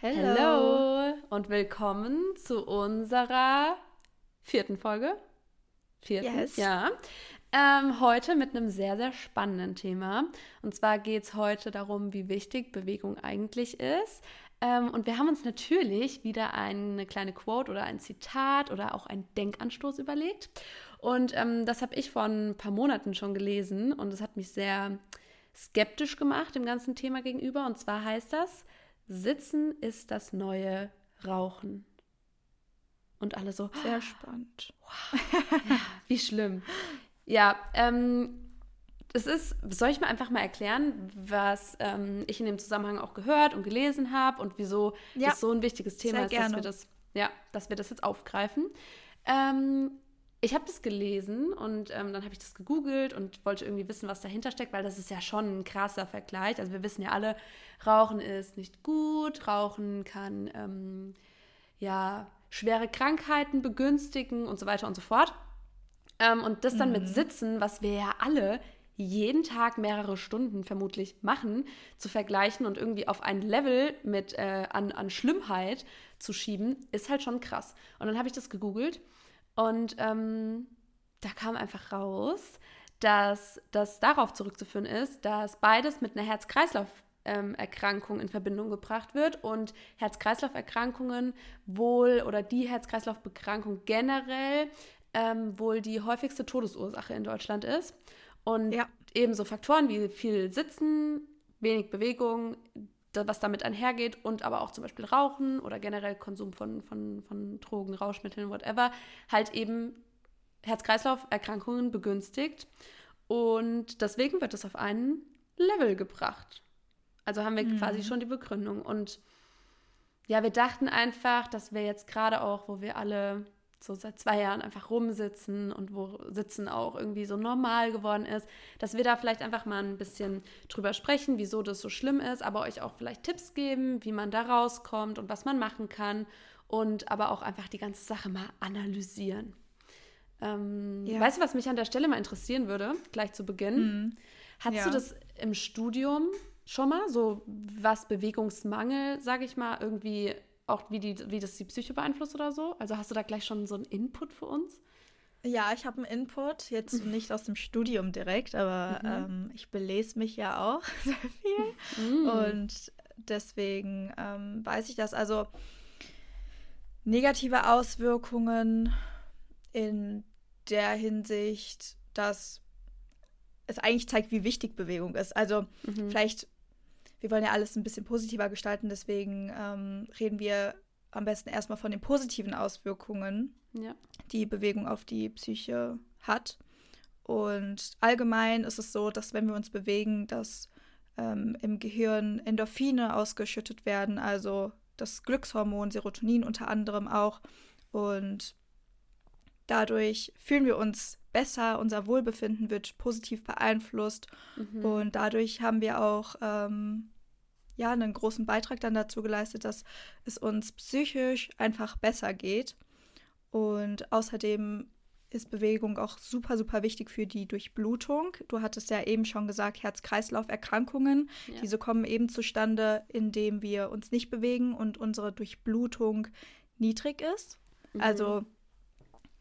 Hello. Hello und willkommen zu unserer vierten Folge. Vierten, Yes. ja. Ähm, heute mit einem sehr, sehr spannenden Thema. Und zwar geht es heute darum, wie wichtig Bewegung eigentlich ist. Ähm, und wir haben uns natürlich wieder eine kleine Quote oder ein Zitat oder auch einen Denkanstoß überlegt. Und ähm, das habe ich vor ein paar Monaten schon gelesen und es hat mich sehr skeptisch gemacht dem ganzen Thema gegenüber. Und zwar heißt das, Sitzen ist das neue Rauchen. Und alle so, Sehr spannend. wie schlimm. Ja, ähm, es ist, soll ich mir einfach mal erklären, was ähm, ich in dem Zusammenhang auch gehört und gelesen habe und wieso Ja, das so ein wichtiges Thema sehr ist, dass wir das, ja, dass wir das jetzt aufgreifen. Ähm, ich habe das gelesen und ähm, dann habe ich das gegoogelt und wollte irgendwie wissen, was dahinter steckt, weil das ist ja schon ein krasser Vergleich. Also wir wissen ja alle, Rauchen ist nicht gut, Rauchen kann ähm, ja schwere Krankheiten begünstigen und so weiter und so fort. Ähm, und das dann mit Sitzen, was wir ja alle jeden Tag mehrere Stunden vermutlich machen, zu vergleichen und irgendwie auf ein Level mit äh, an, an Schlimmheit zu schieben, ist halt schon krass. Und dann habe ich das gegoogelt und ähm, da kam einfach raus, dass das darauf zurückzuführen ist, dass beides mit einer Herz-Kreislauf-Erkrankung in Verbindung gebracht wird und Herz-Kreislauf-Erkrankungen wohl oder die Herz-Kreislauf-Erkrankung generell ähm, wohl die häufigste Todesursache in Deutschland ist. Und Ja. ebenso Faktoren wie viel Sitzen, wenig Bewegung, was damit einhergeht und aber auch zum Beispiel Rauchen oder generell Konsum von, von, von Drogen, Rauschmitteln, whatever, halt eben Herz-Kreislauf-Erkrankungen begünstigt. Und deswegen wird es auf einen Level gebracht. Also haben wir quasi schon die Begründung. Und ja, wir dachten einfach, dass wir jetzt gerade auch, wo wir alle so seit zwei Jahren einfach rumsitzen und wo Sitzen auch irgendwie so normal geworden ist, dass wir da vielleicht einfach mal ein bisschen drüber sprechen, wieso das so schlimm ist, aber euch auch vielleicht Tipps geben, wie man da rauskommt und was man machen kann und aber auch einfach die ganze Sache mal analysieren. Ähm, Ja. Weißt du, was mich an der Stelle mal interessieren würde, gleich zu Beginn? Hast Ja. du das im Studium schon mal, so was Bewegungsmangel, sage ich mal, irgendwie auch wie, die, wie das die Psyche beeinflusst oder so? Also hast du da gleich schon so einen Input für uns? Ja, ich habe einen Input, jetzt nicht aus dem Studium direkt, aber ähm, ich belese mich ja auch sehr viel. Und deswegen ähm, weiß ich das. Also negative Auswirkungen in der Hinsicht, dass es eigentlich zeigt, wie wichtig Bewegung ist. Also vielleicht, wir wollen ja alles ein bisschen positiver gestalten, deswegen ähm, reden wir am besten erstmal von den positiven Auswirkungen Ja. die Bewegung auf die Psyche hat. Und allgemein ist es so, dass wenn wir uns bewegen, dass ähm, im Gehirn Endorphine ausgeschüttet werden, also das Glückshormon Serotonin unter anderem auch. Und dadurch fühlen wir uns besser, unser Wohlbefinden wird positiv beeinflusst und dadurch haben wir auch ähm, ja, einen großen Beitrag dann dazu geleistet, dass es uns psychisch einfach besser geht. Und außerdem ist Bewegung auch super, super wichtig für die Durchblutung. Du hattest ja eben schon gesagt, Herz-Kreislauf-Erkrankungen. Ja. Diese kommen eben zustande, indem wir uns nicht bewegen und unsere Durchblutung niedrig ist. Also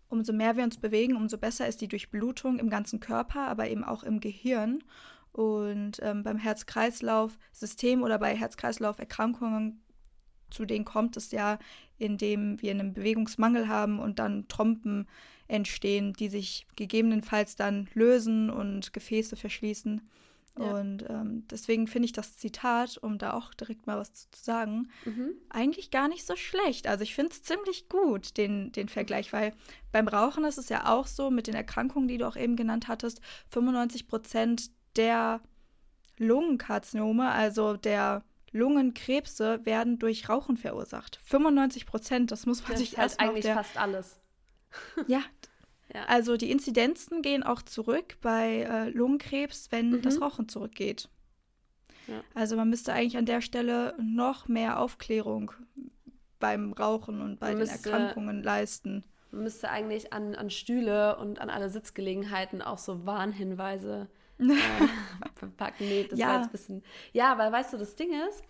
umso mehr wir uns bewegen, umso besser ist die Durchblutung im ganzen Körper, aber eben auch im Gehirn. Und ähm, beim Herz-Kreislauf-System oder bei Herz-Kreislauf-Erkrankungen, zu denen kommt es ja, indem wir einen Bewegungsmangel haben und dann Trompen entstehen, die sich gegebenenfalls dann lösen und Gefäße verschließen. Ja. Und ähm, deswegen finde ich das Zitat, um da auch direkt mal was zu sagen, eigentlich gar nicht so schlecht. Also ich finde es ziemlich gut, den, den Vergleich, weil beim Rauchen ist es ja auch so, mit den Erkrankungen, die du auch eben genannt hattest, 95 Prozent der Lungenkarzinome, also der Lungenkrebse, werden durch Rauchen verursacht. 95 Prozent, das muss man Das sich ist halt eigentlich fast alles. ja, Ja. also die Inzidenzen gehen auch zurück bei äh, Lungenkrebs, wenn das Rauchen zurückgeht. Ja. Also man müsste eigentlich an der Stelle noch mehr Aufklärung beim Rauchen und bei Man den müsste- Erkrankungen leisten. Man müsste eigentlich an, an Stühle und an alle Sitzgelegenheiten auch so Warnhinweise äh, verpacken. Nee, das Ja. war jetzt ein bisschen. Ja, weil weißt du, das Ding ist,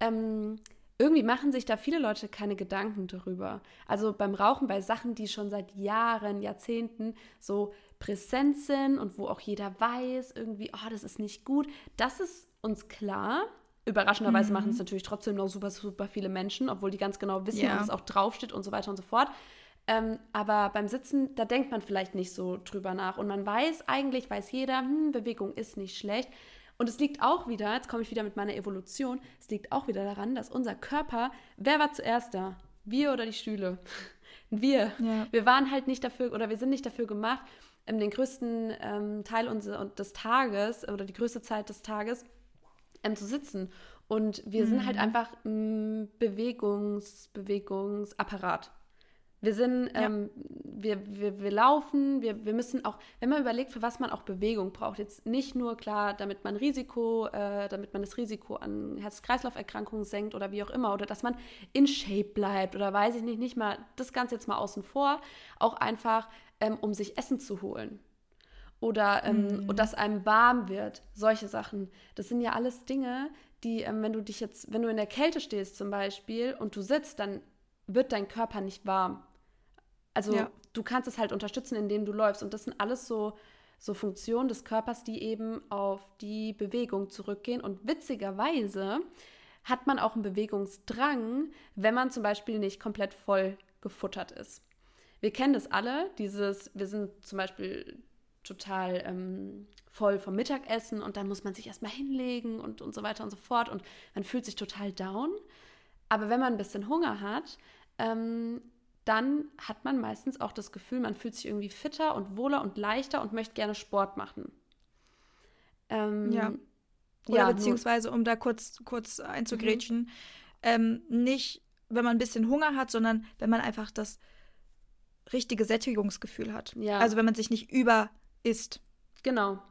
ähm, irgendwie machen sich da viele Leute keine Gedanken darüber. Also beim Rauchen, bei Sachen, die schon seit Jahren, Jahrzehnten so präsent sind und wo auch jeder weiß, irgendwie, oh, das ist nicht gut, das ist uns klar. Überraschenderweise mhm. machen es natürlich trotzdem noch super, super viele Menschen, obwohl die ganz genau wissen, ja. was auch draufsteht und so weiter und so fort. Ähm, aber beim Sitzen, da denkt man vielleicht nicht so drüber nach. Und man weiß, eigentlich weiß jeder, hm, Bewegung ist nicht schlecht. Und es liegt auch wieder, jetzt komme ich wieder mit meiner Evolution, es liegt auch wieder daran, dass unser Körper, wer war zuerst da? Wir oder die Stühle? Wir. Ja. Wir waren halt nicht dafür, oder wir sind nicht dafür gemacht, ähm, den größten ähm, Teil unseres, des Tages oder die größte Zeit des Tages ähm, zu sitzen. Und wir mhm. sind halt mhm. einfach ein Bewegungs, Bewegungsapparat. Wir sind, ja. ähm, wir, wir, wir laufen, wir, wir müssen auch, wenn man überlegt, für was man auch Bewegung braucht, jetzt nicht nur klar, damit man Risiko, äh, damit man das Risiko an Herz-Kreislauf-Erkrankungen senkt oder wie auch immer, oder dass man in Shape bleibt oder weiß ich nicht, nicht mal, das Ganze jetzt mal außen vor, auch einfach, ähm, um sich Essen zu holen. Oder ähm, mhm. dass einem warm wird, solche Sachen. Das sind ja alles Dinge, die, ähm, wenn du dich jetzt, wenn du in der Kälte stehst zum Beispiel und du sitzt, dann wird dein Körper nicht warm. Also ja. du kannst es halt unterstützen, indem du läufst. Und das sind alles so, so Funktionen des Körpers, die eben auf die Bewegung zurückgehen. Und witzigerweise hat man auch einen Bewegungsdrang, wenn man zum Beispiel nicht komplett voll gefuttert ist. Wir kennen das alle, dieses, wir sind zum Beispiel total ähm, voll vom Mittagessen und dann muss man sich erstmal hinlegen und, und so weiter und so fort und man fühlt sich total down. Aber wenn man ein bisschen Hunger hat, ähm, dann hat man meistens auch das Gefühl, man fühlt sich irgendwie fitter und wohler und leichter und möchte gerne Sport machen. Ähm, ja. Oder ja, beziehungsweise, um da kurz, kurz einzugrätschen, mhm. ähm, nicht, wenn man ein bisschen Hunger hat, sondern wenn man einfach das richtige Sättigungsgefühl hat. Ja. Also wenn man sich nicht über isst. Genau.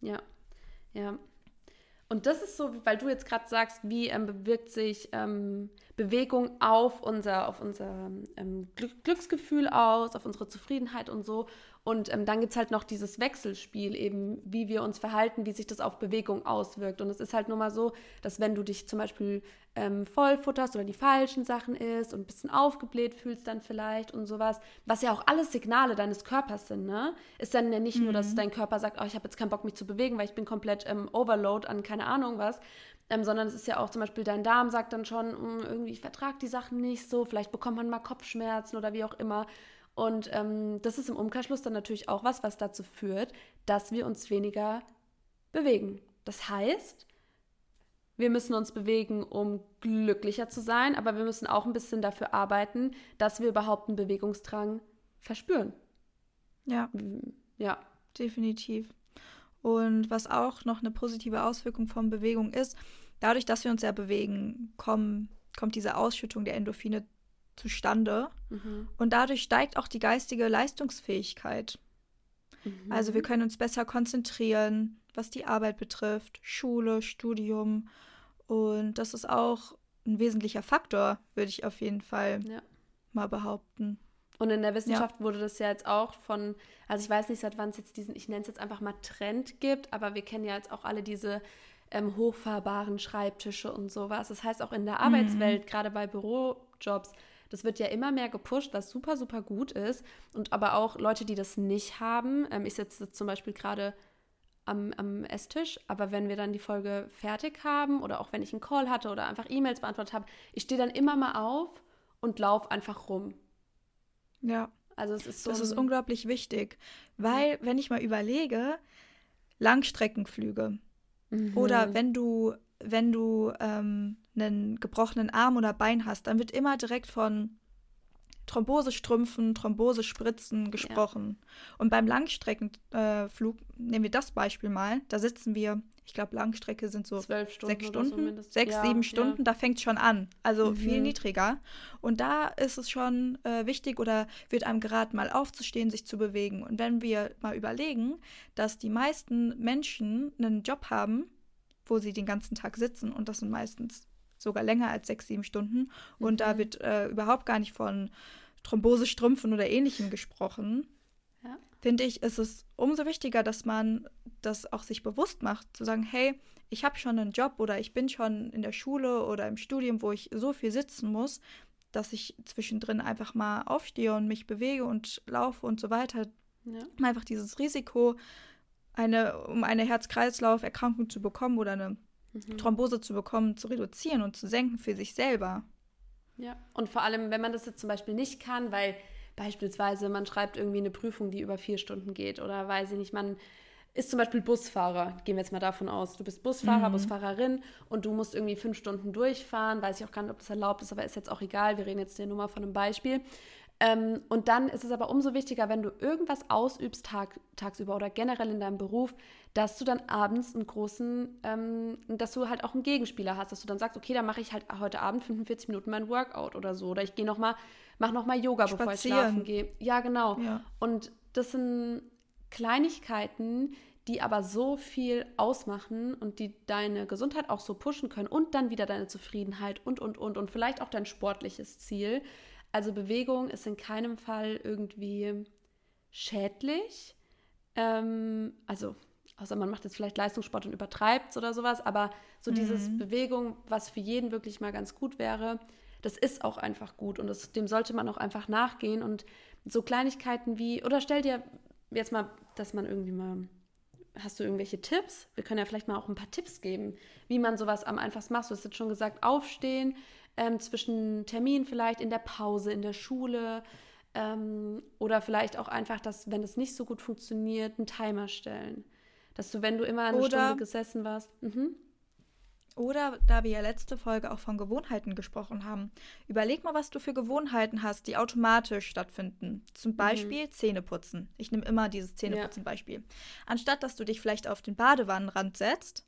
Ja. Ja. Und das ist so, weil du jetzt gerade sagst, wie ähm, bewirkt sich ähm, Bewegung auf unser, auf unser ähm, Glücksgefühl aus, auf unsere Zufriedenheit und so. Und ähm, dann gibt es halt noch dieses Wechselspiel, eben wie wir uns verhalten, wie sich das auf Bewegung auswirkt. Und es ist halt nur mal so, dass wenn du dich zum Beispiel ähm, vollfutterst oder die falschen Sachen isst und ein bisschen aufgebläht fühlst dann vielleicht und sowas, was ja auch alles Signale deines Körpers sind, ne? Ist dann ja nicht mhm. nur, dass mhm. dein Körper sagt, oh, ich habe jetzt keinen Bock, mich zu bewegen, weil ich bin komplett ähm, Overload an keine Ahnung was, ähm, sondern es ist ja auch zum Beispiel dein Darm sagt dann schon, hm, irgendwie, ich vertrage die Sachen nicht so, vielleicht bekommt man mal Kopfschmerzen oder wie auch immer. Und ähm, das ist im Umkehrschluss dann natürlich auch was, was dazu führt, dass wir uns weniger bewegen. Das heißt, wir müssen uns bewegen, um glücklicher zu sein, aber wir müssen auch ein bisschen dafür arbeiten, dass wir überhaupt einen Bewegungsdrang verspüren. Ja. Ja. Definitiv. Und was auch noch eine positive Auswirkung von Bewegung ist, dadurch, dass wir uns ja bewegen, kommen, kommt diese Ausschüttung der Endorphine zustande. Mhm. Und dadurch steigt auch die geistige Leistungsfähigkeit. Mhm. Also wir können uns besser konzentrieren, was die Arbeit betrifft, Schule, Studium. Und das ist auch ein wesentlicher Faktor, würde ich auf jeden Fall ja. mal behaupten. Und in der Wissenschaft ja. wurde das ja jetzt auch von, also ich weiß nicht, seit wann es jetzt diesen, ich nenne es jetzt einfach mal Trend gibt, aber wir kennen ja jetzt auch alle diese ähm, hochfahrbaren Schreibtische und sowas. Das heißt auch in der mhm. Arbeitswelt, gerade bei Bürojobs, das wird ja immer mehr gepusht, was super, super gut ist. Und aber auch Leute, die das nicht haben. Ähm, ich sitze zum Beispiel gerade am, am Esstisch, aber wenn wir dann die Folge fertig haben oder auch wenn ich einen Call hatte oder einfach E-Mails beantwortet habe, ich stehe dann immer mal auf und laufe einfach rum. Ja. Also es ist so. Das ist unglaublich wichtig, weil, wenn ich mal überlege, Langstreckenflüge mhm. oder wenn du wenn du ähm, einen gebrochenen Arm oder Bein hast, dann wird immer direkt von Thrombosestrümpfen, Thrombosespritzen gesprochen. Ja. Und beim Langstreckenflug, äh, nehmen wir das Beispiel mal, da sitzen wir, ich glaube, Langstrecke sind so Zwölf Stunden sechs Stunden, so sechs, ja, sieben Stunden, ja. da fängt es schon an. Also mhm. viel niedriger. Und da ist es schon äh, wichtig oder wird einem geraten, mal aufzustehen, sich zu bewegen. Und wenn wir mal überlegen, dass die meisten Menschen einen Job haben, wo sie den ganzen Tag sitzen und das sind meistens sogar länger als sechs, sieben Stunden. Und mhm. da wird äh, überhaupt gar nicht von Thrombosestrümpfen oder ähnlichem gesprochen. ja. finde ich, ist es umso wichtiger, dass man das auch sich bewusst macht, zu sagen, hey, ich habe schon einen Job oder ich bin schon in der Schule oder im Studium, wo ich so viel sitzen muss, dass ich zwischendrin einfach mal aufstehe und mich bewege und laufe und so weiter. Ja. Einfach dieses Risiko, eine, um eine Herz-Kreislauf-Erkrankung zu bekommen oder eine mhm. Thrombose zu bekommen, zu reduzieren und zu senken für sich selber. Ja, und vor allem, wenn man das jetzt zum Beispiel nicht kann, weil beispielsweise man schreibt irgendwie eine Prüfung, die über vier Stunden geht oder weiß ich nicht, man ist zum Beispiel Busfahrer, gehen wir jetzt mal davon aus, du bist Busfahrer, mhm. Busfahrerin und du musst irgendwie fünf Stunden durchfahren, weiß ich auch gar nicht, ob das erlaubt ist, aber ist jetzt auch egal, wir reden jetzt hier nur mal von einem Beispiel. Ähm, und dann ist es aber umso wichtiger, wenn du irgendwas ausübst tag, tagsüber oder generell in deinem Beruf, dass du dann abends einen großen, ähm, dass du halt auch einen Gegenspieler hast, dass du dann sagst, okay, dann mache ich halt heute Abend 45 Minuten mein Workout oder so. Oder ich gehe noch mal, mache noch mal Yoga, Spazieren. bevor ich schlafen gehe. Ja, genau. Ja. Und das sind Kleinigkeiten, die aber so viel ausmachen und die deine Gesundheit auch so pushen können und dann wieder deine Zufriedenheit und, und, und und vielleicht auch dein sportliches Ziel. Also Bewegung ist in keinem Fall irgendwie schädlich. Ähm, also, außer man macht jetzt vielleicht Leistungssport und übertreibt es oder sowas, aber so mhm. dieses Bewegung, was für jeden wirklich mal ganz gut wäre, das ist auch einfach gut und das, dem sollte man auch einfach nachgehen und so Kleinigkeiten wie, oder stell dir jetzt mal, dass man irgendwie mal, hast du irgendwelche Tipps? Wir können ja vielleicht mal auch ein paar Tipps geben, wie man sowas am einfachsten macht. Du hast jetzt schon gesagt, aufstehen, ähm, zwischen Terminen vielleicht in der Pause, in der Schule ähm, oder vielleicht auch einfach, dass, wenn es nicht so gut funktioniert, einen Timer stellen. Dass du, wenn du immer eine oder, Stunde gesessen warst. Mhm. Oder da wir ja letzte Folge auch von Gewohnheiten gesprochen haben, überleg mal, was du für Gewohnheiten hast, die automatisch stattfinden. Zum mhm. Beispiel mhm. Zähneputzen. Ich nehme immer dieses Zähneputzen-Beispiel. Ja. Anstatt dass du dich vielleicht auf den Badewannenrand setzt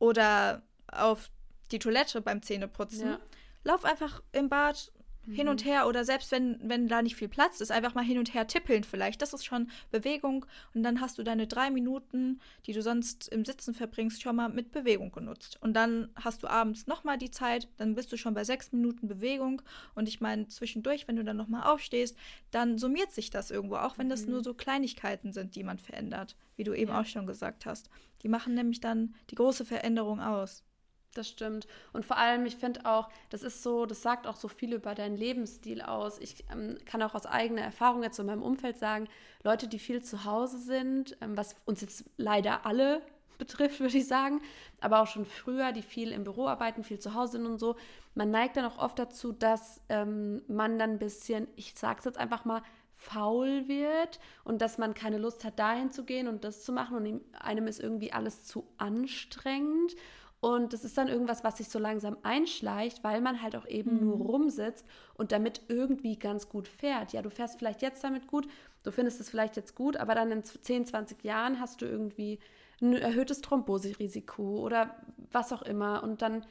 oder auf die Toilette beim Zähneputzen, ja lauf einfach im Bad mhm. hin und mhm. her oder selbst wenn, wenn da nicht viel Platz ist, einfach mal hin und her tippeln vielleicht. Das ist schon Bewegung und dann hast du deine drei Minuten, die du sonst im Sitzen verbringst, schon mal mit Bewegung genutzt. Und dann hast du abends nochmal die Zeit, dann bist du schon bei sechs Minuten Bewegung und ich meine zwischendurch, wenn du dann nochmal aufstehst, dann summiert sich das irgendwo, auch wenn das mhm. nur so Kleinigkeiten sind, die man verändert, wie du eben ja. auch schon gesagt hast. Die machen nämlich dann die große Veränderung aus. Das stimmt. Und vor allem, ich finde auch, das ist so, das sagt auch so viel über deinen Lebensstil aus. Ich ähm, kann auch aus eigener Erfahrung jetzt in meinem Umfeld sagen, Leute, die viel zu Hause sind, ähm, was uns jetzt leider alle betrifft, würde ich sagen, aber auch schon früher, die viel im Büro arbeiten, viel zu Hause sind und so, man neigt dann auch oft dazu, dass ähm, man dann ein bisschen, ich sage es jetzt einfach mal, faul wird und dass man keine Lust hat, dahin zu gehen und das zu machen und einem ist irgendwie alles zu anstrengend und das ist dann irgendwas, was sich so langsam einschleicht, weil man halt auch eben mhm. nur rumsitzt und damit irgendwie ganz gut fährt. Ja, du fährst vielleicht jetzt damit gut, du findest es vielleicht jetzt gut, aber dann in 10, 20 Jahren hast du irgendwie ein erhöhtes Thromboserisiko oder was auch immer. Und dann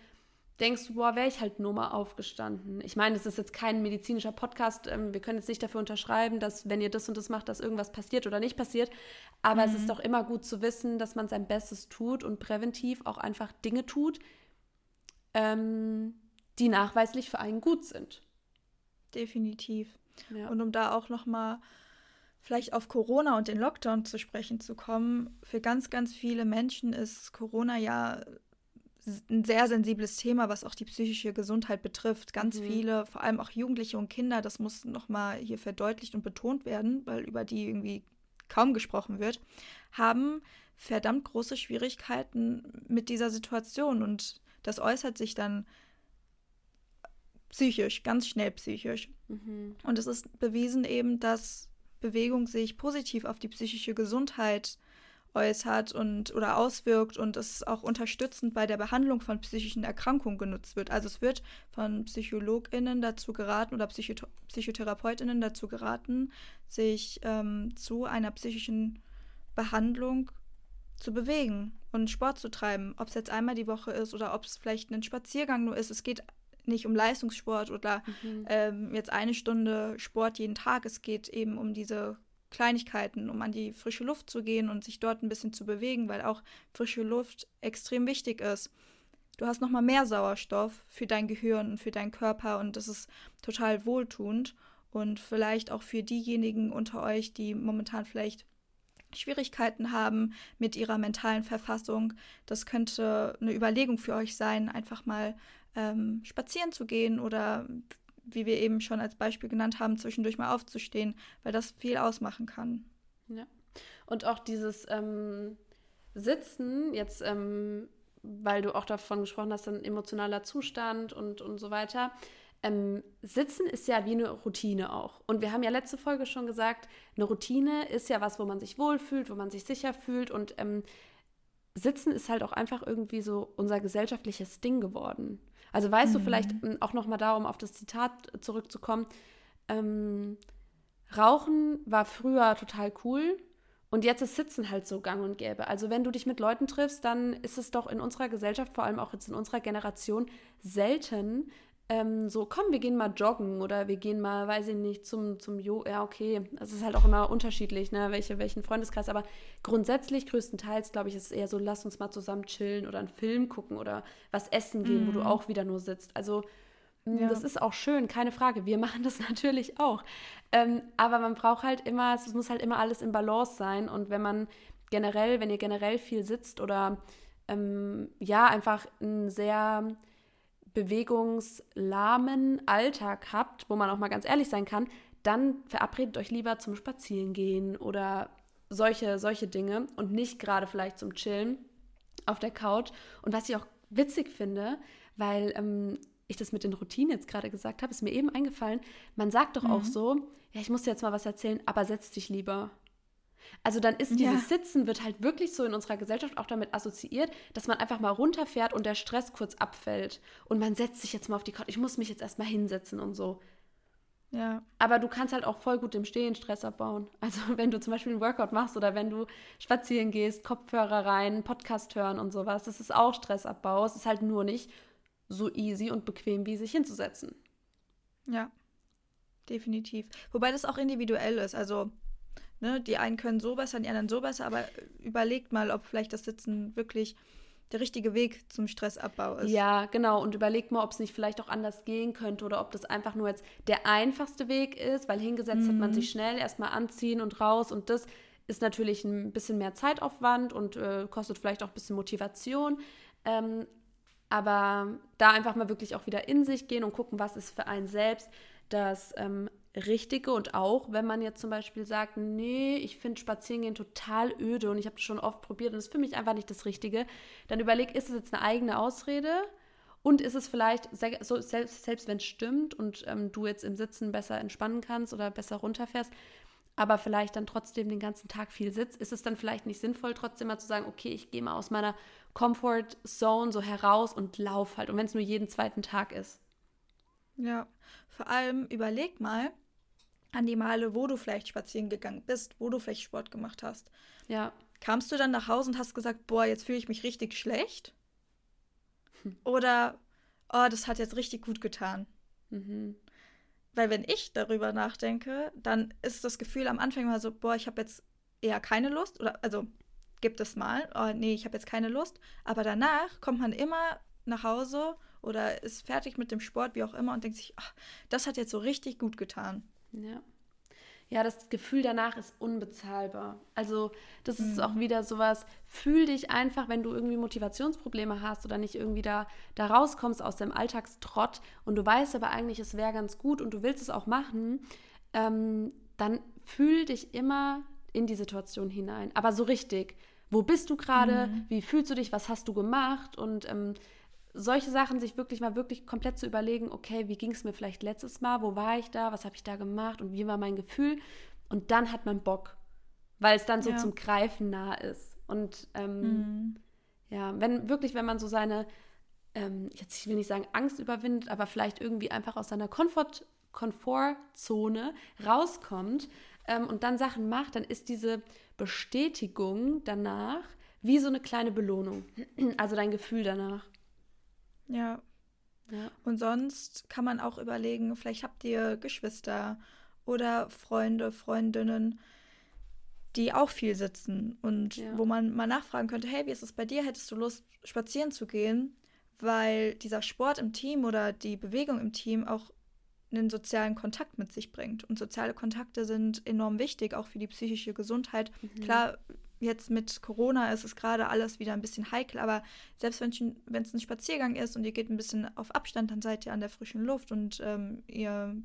denkst du, boah, wäre ich halt nur mal aufgestanden. Ich meine, es ist jetzt kein medizinischer Podcast. Ähm, wir können jetzt nicht dafür unterschreiben, dass wenn ihr das und das macht, dass irgendwas passiert oder nicht passiert. Aber mhm. es ist mhm. doch immer gut zu wissen, dass man sein Bestes tut und präventiv auch einfach Dinge tut, ähm, die nachweislich für einen gut sind. Definitiv. Ja. Und um da auch noch mal vielleicht auf Corona und den Lockdown zu sprechen zu kommen, für ganz, ganz viele Menschen ist Corona ja ein sehr sensibles Thema, was auch die psychische Gesundheit betrifft. Ganz mhm. viele, vor allem auch Jugendliche und Kinder, das muss nochmal hier verdeutlicht und betont werden, weil über die irgendwie kaum gesprochen wird, haben verdammt große Schwierigkeiten mit dieser Situation und das äußert sich dann psychisch, ganz schnell psychisch. Mhm. Und es ist bewiesen eben, dass Bewegung sich positiv auf die psychische Gesundheit äußert und oder auswirkt und es auch unterstützend bei der Behandlung von psychischen Erkrankungen genutzt wird. Also es wird von PsychologInnen dazu geraten oder Psycho PsychotherapeutInnen dazu geraten, sich ähm, zu einer psychischen Behandlung zu bewegen und Sport zu treiben. Ob es jetzt einmal die Woche ist oder ob es vielleicht ein Spaziergang nur ist. Es geht nicht um Leistungssport oder mhm. ähm, jetzt eine Stunde Sport jeden Tag. Es geht eben um diese Kleinigkeiten, um an die frische Luft zu gehen und sich dort ein bisschen zu bewegen, weil auch frische Luft extrem wichtig ist. Du hast nochmal mehr Sauerstoff für dein Gehirn und für deinen Körper und das ist total wohltuend. Und vielleicht auch für diejenigen unter euch, die momentan vielleicht Schwierigkeiten haben mit ihrer mentalen Verfassung. Das könnte eine Überlegung für euch sein, einfach mal ähm, spazieren zu gehen oder wie wir eben schon als Beispiel genannt haben, zwischendurch mal aufzustehen, weil das viel ausmachen kann. Ja. Und auch dieses ähm, Sitzen, jetzt, ähm, weil du auch davon gesprochen hast, ein emotionaler Zustand und, und so weiter. Ähm, Sitzen ist ja wie eine Routine auch. Und wir haben ja letzte Folge schon gesagt, eine Routine ist ja was, wo man sich wohlfühlt, wo man sich sicher fühlt. Und ähm, Sitzen ist halt auch einfach irgendwie so unser gesellschaftliches Ding geworden. Also weißt mhm. du vielleicht ähm, auch noch mal darum, auf das Zitat zurückzukommen. Ähm, Rauchen war früher total cool und jetzt ist Sitzen halt so gang und gäbe. Also wenn du dich mit Leuten triffst, dann ist es doch in unserer Gesellschaft, vor allem auch jetzt in unserer Generation, selten, ähm, so, komm, wir gehen mal joggen oder wir gehen mal, weiß ich nicht, zum, zum Jo. Ja, okay. Es ist halt auch immer unterschiedlich, ne, welche, welchen Freundeskreis. Aber grundsätzlich, größtenteils, glaube ich, ist es eher so, lass uns mal zusammen chillen oder einen Film gucken oder was essen gehen, mhm. wo du mhm. auch wieder nur sitzt. Also, ja. das ist auch schön, keine Frage. Wir machen das natürlich auch. Ähm, aber man braucht halt immer, es muss halt immer alles im Balance sein. Und wenn man generell, wenn ihr generell viel sitzt oder ähm, ja, einfach ein sehr bewegungslahmen Alltag habt, wo man auch mal ganz ehrlich sein kann, dann verabredet euch lieber zum Spazierengehen oder solche, solche Dinge und nicht gerade vielleicht zum Chillen auf der Couch. Und was ich auch witzig finde, weil ähm, ich das mit den Routinen jetzt gerade gesagt habe, ist mir eben eingefallen, man sagt doch mhm. auch so, ja, ich muss dir jetzt mal was erzählen, aber setz dich lieber. Also dann ist dieses ja. Sitzen wird halt wirklich so in unserer Gesellschaft auch damit assoziiert, dass man einfach mal runterfährt und der Stress kurz abfällt und man setzt sich jetzt mal auf die Couch. Ich muss mich jetzt erstmal hinsetzen und so. Ja. Aber du kannst halt auch voll gut im Stehen Stress abbauen. Also wenn du zum Beispiel einen Workout machst oder wenn du spazieren gehst, Kopfhörer rein, Podcast hören und sowas, das ist auch Stressabbau. Es ist halt nur nicht so easy und bequem, wie sich hinzusetzen. Ja, definitiv. Wobei das auch individuell ist. Also Ne? Die einen können so besser, die anderen so besser, aber überlegt mal, ob vielleicht das Sitzen wirklich der richtige Weg zum Stressabbau ist. Ja, genau. Und überlegt mal, ob es nicht vielleicht auch anders gehen könnte oder ob das einfach nur jetzt der einfachste Weg ist, weil hingesetzt mhm. hat man sich mhm. schnell erstmal anziehen und raus und das ist natürlich ein bisschen mehr Zeitaufwand und äh, kostet vielleicht auch ein bisschen Motivation. Ähm, aber da einfach mal wirklich auch wieder in sich gehen und gucken, was ist für einen selbst das ähm, Richtige und auch, wenn man jetzt zum Beispiel sagt, nee, ich finde Spazierengehen total öde und ich habe das schon oft probiert und es ist für mich einfach nicht das Richtige, dann überleg, ist es jetzt eine eigene Ausrede und ist es vielleicht, so, selbst, selbst wenn es stimmt und ähm, du jetzt im Sitzen besser entspannen kannst oder besser runterfährst, aber vielleicht dann trotzdem den ganzen Tag viel sitzt, ist es dann vielleicht nicht sinnvoll, trotzdem mal zu sagen, okay, ich gehe mal aus meiner Comfort Zone so heraus und lauf halt. Und wenn es nur jeden zweiten Tag ist. Ja, vor allem überleg mal an die Male, wo du vielleicht spazieren gegangen bist, wo du vielleicht Sport gemacht hast. Ja. Kamst du dann nach Hause und hast gesagt, boah, jetzt fühle ich mich richtig schlecht? Hm. Oder, oh, das hat jetzt richtig gut getan. Mhm. Weil wenn ich darüber nachdenke, dann ist das Gefühl am Anfang mal so, boah, ich habe jetzt eher keine Lust. Oder also gibt es mal, oh nee, ich habe jetzt keine Lust. Aber danach kommt man immer nach Hause oder ist fertig mit dem Sport, wie auch immer, und denkt sich, ach, das hat jetzt so richtig gut getan. Ja. Ja, das Gefühl danach ist unbezahlbar. Also, das mhm. ist auch wieder sowas, fühl dich einfach, wenn du irgendwie Motivationsprobleme hast oder nicht irgendwie da, da rauskommst aus dem Alltagstrott und du weißt aber eigentlich, es wäre ganz gut und du willst es auch machen, ähm, dann fühl dich immer in die Situation hinein. Aber so richtig. Wo bist du gerade? Mhm. Wie fühlst du dich? Was hast du gemacht? Und ähm, solche Sachen sich wirklich mal wirklich komplett zu überlegen, okay, wie ging es mir vielleicht letztes Mal, wo war ich da, was habe ich da gemacht und wie war mein Gefühl und dann hat man Bock, weil es dann so ja. zum Greifen nah ist und ähm, mhm. ja, wenn wirklich, wenn man so seine, ähm, jetzt ich will nicht sagen Angst überwindet, aber vielleicht irgendwie einfach aus seiner Komfort Komfortzone rauskommt ähm, und dann Sachen macht, dann ist diese Bestätigung danach wie so eine kleine Belohnung, also dein Gefühl danach. Ja. ja. Und sonst kann man auch überlegen, vielleicht habt ihr Geschwister oder Freunde, Freundinnen, die auch viel sitzen und ja. wo man mal nachfragen könnte, hey, wie ist es bei dir? Hättest du Lust, spazieren zu gehen? Weil dieser Sport im Team oder die Bewegung im Team auch einen sozialen Kontakt mit sich bringt. Und soziale Kontakte sind enorm wichtig, auch für die psychische Gesundheit. Mhm. Klar, jetzt mit Corona ist es gerade alles wieder ein bisschen heikel, aber selbst wenn es ein Spaziergang ist und ihr geht ein bisschen auf Abstand, dann seid ihr an der frischen Luft und ähm, ihr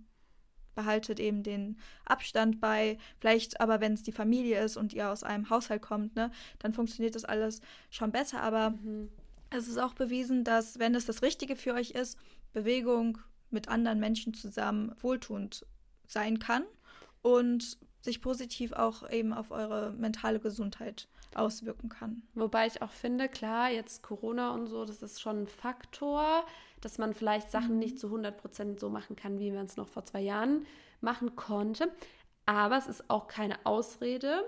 behaltet eben den Abstand bei. Vielleicht aber, wenn es die Familie ist und ihr aus einem Haushalt kommt, ne, dann funktioniert das alles schon besser. Aber mhm. es ist auch bewiesen, dass, wenn es das Richtige für euch ist, Bewegung mit anderen Menschen zusammen wohltuend sein kann und sich positiv auch eben auf eure mentale Gesundheit auswirken kann. Wobei ich auch finde, klar, jetzt Corona und so, das ist schon ein Faktor, dass man vielleicht Sachen mhm. nicht zu 100 Prozent so machen kann, wie man es noch vor zwei Jahren machen konnte. Aber es ist auch keine Ausrede.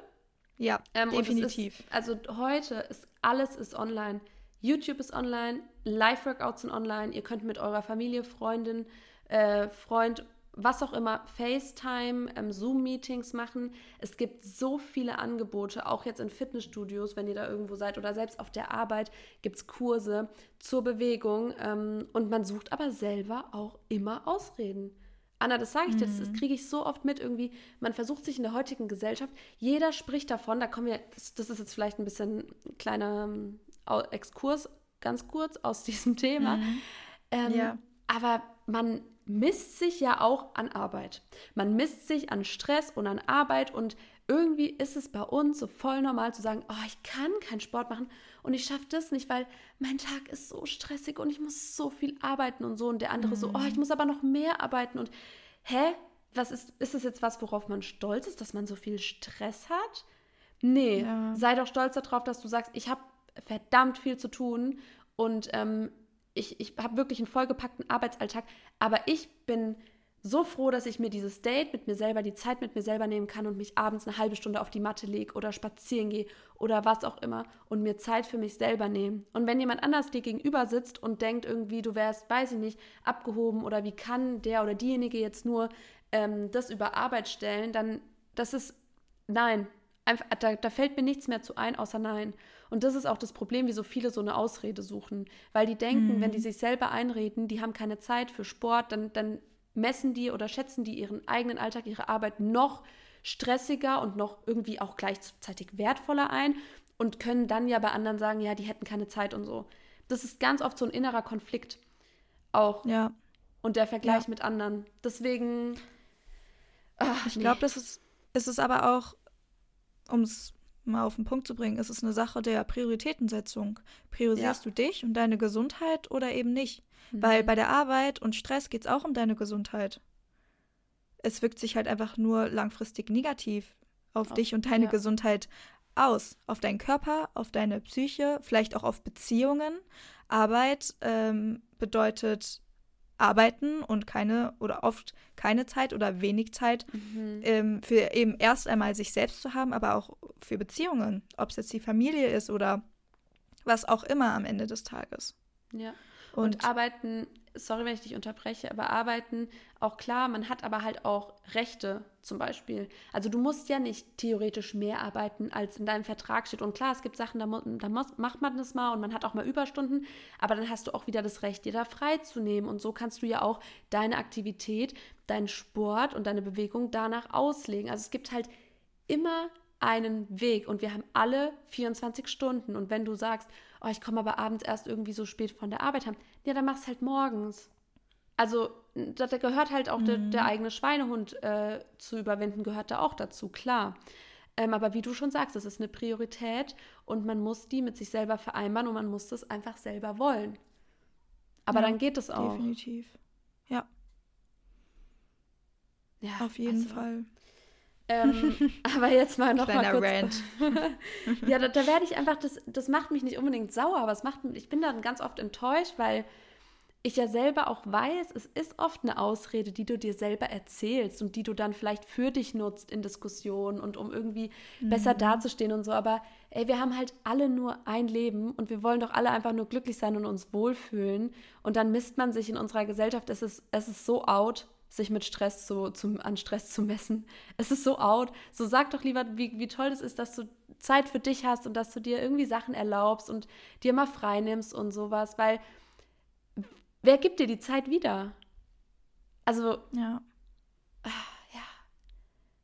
Ja, ähm, definitiv. Ist, also heute ist alles ist online. YouTube ist online, Live-Workouts sind online. Ihr könnt mit eurer Familie, Freundin, äh, Freund, was auch immer, FaceTime, ähm, Zoom-Meetings machen. Es gibt so viele Angebote, auch jetzt in Fitnessstudios, wenn ihr da irgendwo seid oder selbst auf der Arbeit gibt es Kurse zur Bewegung. Ähm, und man sucht aber selber auch immer Ausreden. Anna, das sage ich dir, das, das mhm. kriege ich so oft mit irgendwie. Man versucht sich in der heutigen Gesellschaft, jeder spricht davon, da kommen wir, das, das ist jetzt vielleicht ein bisschen ein kleiner ähm, Exkurs, ganz kurz aus diesem Thema. Mhm. Ähm, ja. Aber man misst sich ja auch an Arbeit. Man misst sich an Stress und an Arbeit und irgendwie ist es bei uns so voll normal zu sagen, oh, ich kann keinen Sport machen und ich schaffe das nicht, weil mein Tag ist so stressig und ich muss so viel arbeiten und so und der andere mhm. so, oh, ich muss aber noch mehr arbeiten und hä, was ist ist es jetzt was, worauf man stolz ist, dass man so viel Stress hat? Nee, ja. sei doch stolz darauf, dass du sagst, ich habe verdammt viel zu tun und ähm, ich, ich habe wirklich einen vollgepackten Arbeitsalltag, aber ich bin so froh, dass ich mir dieses Date mit mir selber, die Zeit mit mir selber nehmen kann und mich abends eine halbe Stunde auf die Matte lege oder spazieren gehe oder was auch immer und mir Zeit für mich selber nehme. Und wenn jemand anders dir gegenüber sitzt und denkt irgendwie, du wärst, weiß ich nicht, abgehoben oder wie kann der oder diejenige jetzt nur ähm, das über Arbeit stellen, dann das ist nein, einfach, da, da fällt mir nichts mehr zu ein, außer nein. Und das ist auch das Problem, wie so viele so eine Ausrede suchen. Weil die denken, mhm. wenn die sich selber einreden, die haben keine Zeit für Sport, dann, dann messen die oder schätzen die ihren eigenen Alltag, ihre Arbeit noch stressiger und noch irgendwie auch gleichzeitig wertvoller ein und können dann ja bei anderen sagen, ja, die hätten keine Zeit und so. Das ist ganz oft so ein innerer Konflikt auch. Ja. Und der Vergleich ja. mit anderen. Deswegen. Ach, ich nee. glaube, das ist, ist es aber auch um es mal auf den Punkt zu bringen, ist es eine Sache der Prioritätensetzung. Priorisierst ja. du dich und deine Gesundheit oder eben nicht? Mhm. Weil bei der Arbeit und Stress geht es auch um deine Gesundheit. Es wirkt sich halt einfach nur langfristig negativ auf, auf dich und deine ja. Gesundheit aus. Auf deinen Körper, auf deine Psyche, vielleicht auch auf Beziehungen. Arbeit ähm, bedeutet arbeiten und keine oder oft keine Zeit oder wenig Zeit mhm. ähm, für eben erst einmal sich selbst zu haben, aber auch für Beziehungen, ob es jetzt die Familie ist oder was auch immer am Ende des Tages. Ja. Und, und arbeiten sorry, wenn ich dich unterbreche, aber arbeiten, auch klar, man hat aber halt auch Rechte zum Beispiel. Also du musst ja nicht theoretisch mehr arbeiten, als in deinem Vertrag steht. Und klar, es gibt Sachen, da, da macht man das mal und man hat auch mal Überstunden, aber dann hast du auch wieder das Recht, dir da frei zu nehmen. Und so kannst du ja auch deine Aktivität, deinen Sport und deine Bewegung danach auslegen. Also es gibt halt immer einen Weg und wir haben alle 24 Stunden. Und wenn du sagst, oh, ich komme aber abends erst irgendwie so spät von der Arbeit heim, ja, dann mach's halt morgens. Also, da gehört halt auch mhm. der, der, eigene Schweinehund äh, zu überwinden, gehört da auch dazu, klar. Ähm, aber wie du schon sagst, das ist eine Priorität und man muss die mit sich selber vereinbaren und man muss das einfach selber wollen. Aber ja, dann geht es auch. Definitiv. Ja. Ja, auf jeden also, Fall. Ähm, aber jetzt mal noch Kleiner mal kurz. Rant. ja, da, da werde ich einfach, das, das macht mich nicht unbedingt sauer, aber es macht, ich bin dann ganz oft enttäuscht, weil ich ja selber auch weiß, es ist oft eine Ausrede, die du dir selber erzählst und die du dann vielleicht für dich nutzt in Diskussionen und um irgendwie mhm. besser dazustehen und so. Aber ey, wir haben halt alle nur ein Leben und wir wollen doch alle einfach nur glücklich sein und uns wohlfühlen. Und dann misst man sich in unserer Gesellschaft, es ist, es ist so out, sich mit Stress zu, zum, an Stress zu messen. Es ist so out. So sag doch lieber, wie, wie toll es ist, dass du Zeit für dich hast und dass du dir irgendwie Sachen erlaubst und dir mal frei nimmst und sowas, weil wer gibt dir die Zeit wieder? Also, Ja. ah, ja.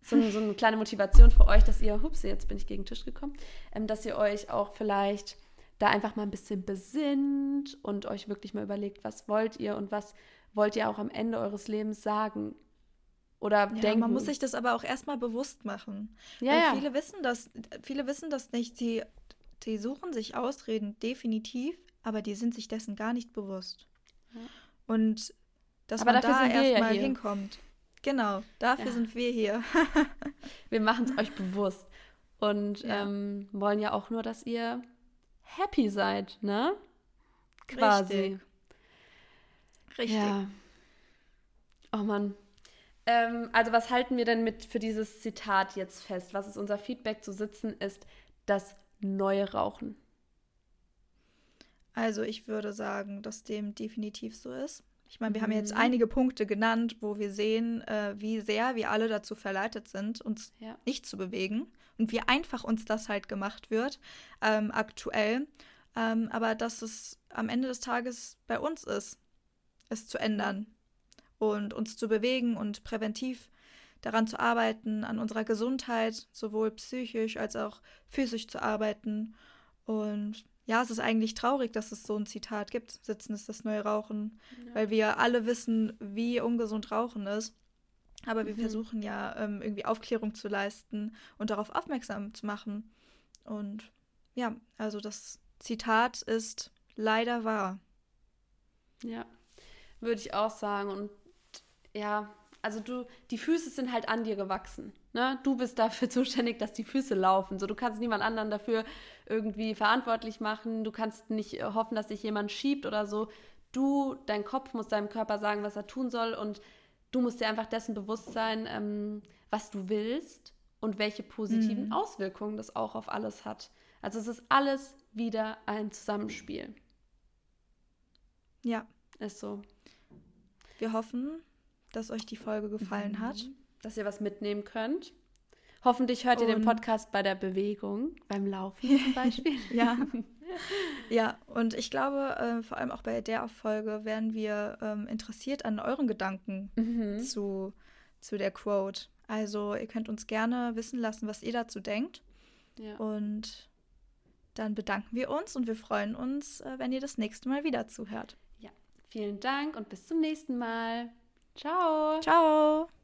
So, so eine kleine Motivation für euch, dass ihr, hups, jetzt bin ich gegen den Tisch gekommen, ähm, dass ihr euch auch vielleicht da einfach mal ein bisschen besinnt und euch wirklich mal überlegt, was wollt ihr und was wollt ihr auch am Ende eures Lebens sagen oder Ja, denken. man muss sich das aber auch erstmal bewusst machen. ja, Weil ja. viele wissen das, viele wissen das nicht. Die, die suchen sich Ausreden, definitiv, aber die sind sich dessen gar nicht bewusst. Ja. Und dass Aber man da ja erstmal hier. hinkommt. Genau, dafür Ja. sind wir hier. Wir machen es euch bewusst und Ja. ähm, wollen ja auch nur, dass ihr happy seid, ne? Quasi. Richtig. Richtig. Ja. Oh Mann. Ähm, also was halten wir denn mit für dieses Zitat jetzt fest? Was ist unser Feedback zu sitzen ist das neue Rauchen. Also ich würde sagen, dass dem definitiv so ist. Ich meine, wir haben jetzt Mhm. einige Punkte genannt, wo wir sehen, äh, wie sehr wir alle dazu verleitet sind, uns Ja. nicht zu bewegen und wie einfach uns das halt gemacht wird ähm, aktuell. Ähm, aber dass es am Ende des Tages bei uns ist, es zu ändern und uns zu bewegen und präventiv daran zu arbeiten, an unserer Gesundheit, sowohl psychisch als auch physisch zu arbeiten. Und ja, es ist eigentlich traurig, dass es so ein Zitat gibt. Sitzen ist das neue Rauchen, weil wir alle wissen, wie ungesund Rauchen ist. Aber wir Mhm. versuchen ja ähm, irgendwie Aufklärung zu leisten und darauf aufmerksam zu machen. Und ja, also das Zitat ist leider wahr. Ja, würde ich auch sagen. Und ja, also du, die Füße sind halt an dir gewachsen. Ne? Du bist dafür zuständig, dass die Füße laufen. So, du kannst niemand anderen dafür irgendwie verantwortlich machen. Du kannst nicht äh, hoffen, dass sich jemand schiebt oder so. Du, dein Kopf muss deinem Körper sagen, was er tun soll. Und du musst dir einfach dessen bewusst sein, ähm, was du willst und welche positiven Mhm. Auswirkungen das auch auf alles hat. Also es ist alles wieder ein Zusammenspiel. Ja, Ist so. wir hoffen, dass euch die Folge gefallen hat. Dass ihr was mitnehmen könnt. Hoffentlich hört ihr den Und- Podcast bei der Bewegung, beim Laufen zum Beispiel. Ja. ja, und ich glaube, äh, vor allem auch bei der Folge wären wir ähm, interessiert an euren Gedanken Mhm. zu, zu der Quote. Also ihr könnt uns gerne wissen lassen, was ihr dazu denkt. Ja. Und dann bedanken wir uns und wir freuen uns, äh, wenn ihr das nächste Mal wieder zuhört. Vielen Dank und bis zum nächsten Mal. Ciao. Ciao!